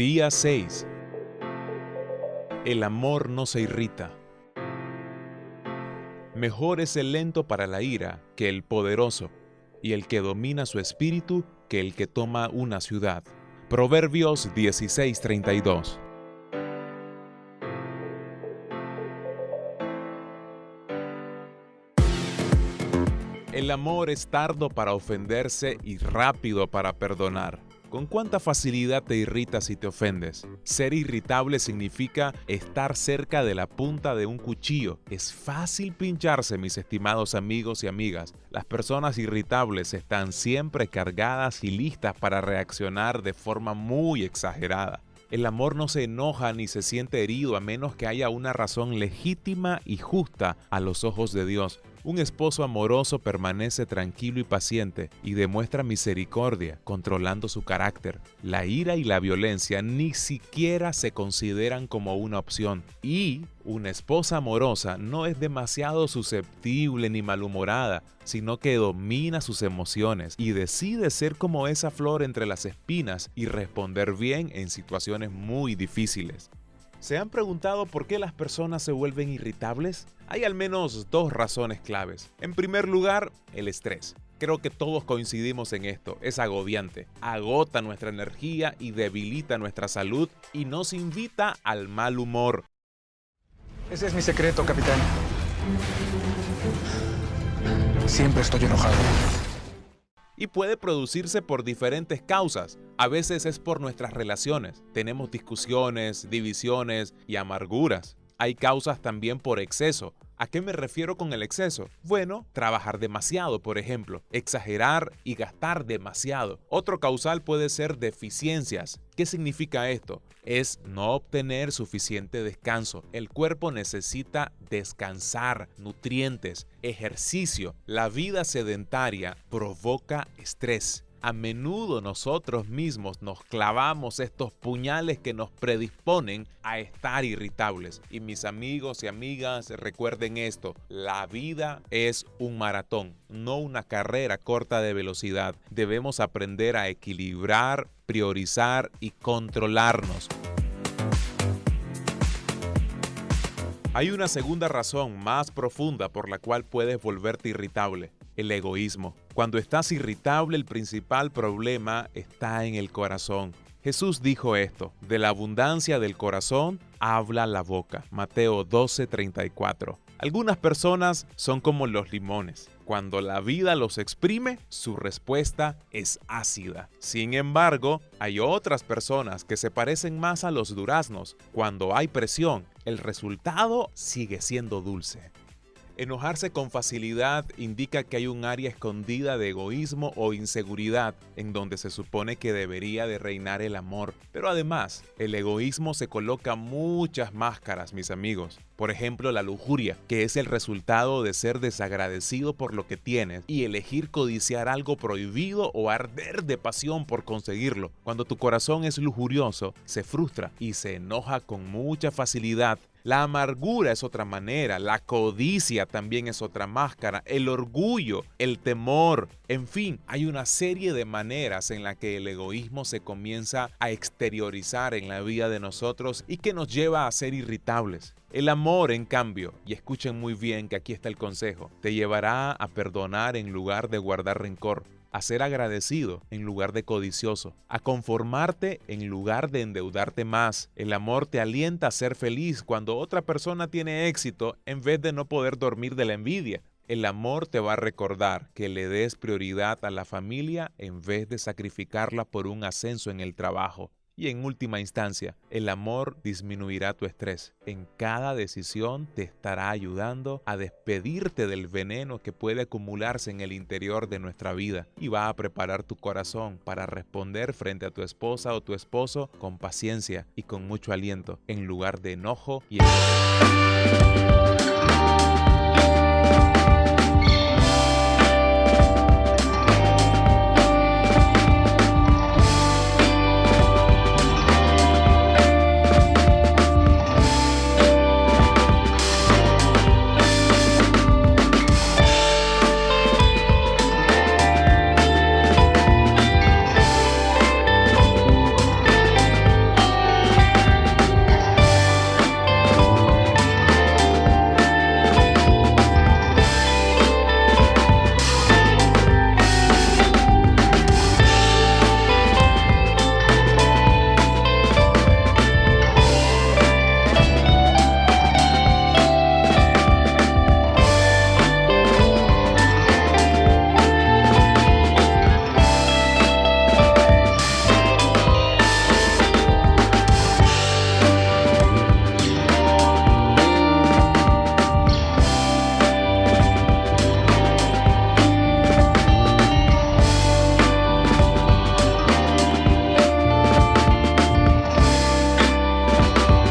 Día 6. El amor no se irrita. Mejor es el lento para la ira que el poderoso, y el que domina su espíritu que el que toma una ciudad. Proverbios 16:32. El amor es tardo para ofenderse y rápido para perdonar. ¿Con cuánta facilidad te irritas y te ofendes? Ser irritable significa estar cerca de la punta de un cuchillo. Es fácil pincharse, mis estimados amigos y amigas. Las personas irritables están siempre cargadas y listas para reaccionar de forma muy exagerada. El amor no se enoja ni se siente herido a menos que haya una razón legítima y justa a los ojos de Dios. Un esposo amoroso permanece tranquilo y paciente y demuestra misericordia, controlando su carácter. La ira y la violencia ni siquiera se consideran como una opción. Y una esposa amorosa no es demasiado susceptible ni malhumorada, sino que domina sus emociones y decide ser como esa flor entre las espinas y responder bien en situaciones muy difíciles. ¿Se han preguntado por qué las personas se vuelven irritables? Hay al menos dos razones claves. En primer lugar, el estrés. Creo que todos coincidimos en esto. Es agobiante, agota nuestra energía y debilita nuestra salud y nos invita al mal humor. Ese es mi secreto, capitán. Siempre estoy enojado y puede producirse por diferentes causas. A veces es por nuestras relaciones. Tenemos discusiones, divisiones y amarguras. Hay causas también por exceso. ¿A qué me refiero con el exceso? Bueno, trabajar demasiado, por ejemplo, exagerar y gastar demasiado. Otro causal puede ser deficiencias. ¿Qué significa esto? Es no obtener suficiente descanso. El cuerpo necesita descansar, nutrientes, ejercicio. La vida sedentaria provoca estrés a menudo nosotros mismos nos clavamos estos puñales que nos predisponen a estar irritables. Y mis amigos y amigas, recuerden esto, la vida es un maratón, no una carrera corta de velocidad. Debemos aprender a equilibrar, priorizar y controlarnos. Hay una segunda razón más profunda por la cual puedes volverte irritable, el egoísmo. Cuando estás irritable, el principal problema está en el corazón. Jesús dijo esto, de la abundancia del corazón habla la boca. Mateo 12:34. Algunas personas son como los limones. Cuando la vida los exprime, su respuesta es ácida. Sin embargo, hay otras personas que se parecen más a los duraznos. Cuando hay presión, el resultado sigue siendo dulce. Enojarse con facilidad indica que hay un área escondida de egoísmo o inseguridad en donde se supone que debería de reinar el amor. Pero además, el egoísmo se coloca muchas máscaras, mis amigos. Por ejemplo, la lujuria, que es el resultado de ser desagradecido por lo que tienes y elegir codiciar algo prohibido o arder de pasión por conseguirlo. Cuando tu corazón es lujurioso, se frustra y se enoja con mucha facilidad la amargura es otra manera, la codicia también es otra máscara, el orgullo, el temor, en fin, hay una serie de maneras en la que el egoísmo se comienza a exteriorizar en la vida de nosotros y que nos lleva a ser irritables. El amor, en cambio, y escuchen muy bien que aquí está el consejo, te llevará a perdonar en lugar de guardar rencor a ser agradecido en lugar de codicioso, a conformarte en lugar de endeudarte más. El amor te alienta a ser feliz cuando otra persona tiene éxito en vez de no poder dormir de la envidia. El amor te va a recordar que le des prioridad a la familia en vez de sacrificarla por un ascenso en el trabajo. Y en última instancia, el amor disminuirá tu estrés. En cada decisión te estará ayudando a despedirte del veneno que puede acumularse en el interior de nuestra vida y va a preparar tu corazón para responder frente a tu esposa o tu esposo con paciencia y con mucho aliento en lugar de enojo y